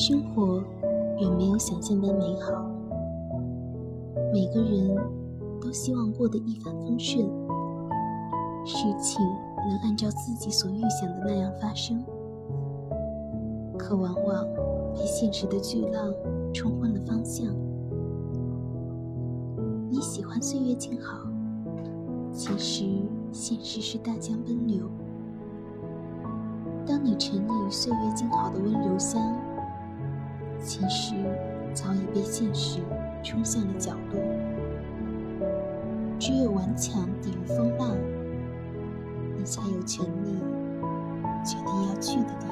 生活远没有想象般美好。每个人都希望过得一帆风顺，事情能按照自己所预想的那样发生。可往往被现实的巨浪冲昏了方向。你喜欢岁月静好，其实现实是大江奔流。当你沉溺于岁月静好的温柔乡，其实早已被现实冲向了角落。只有顽强抵御风浪你才有权利决定要去的地方。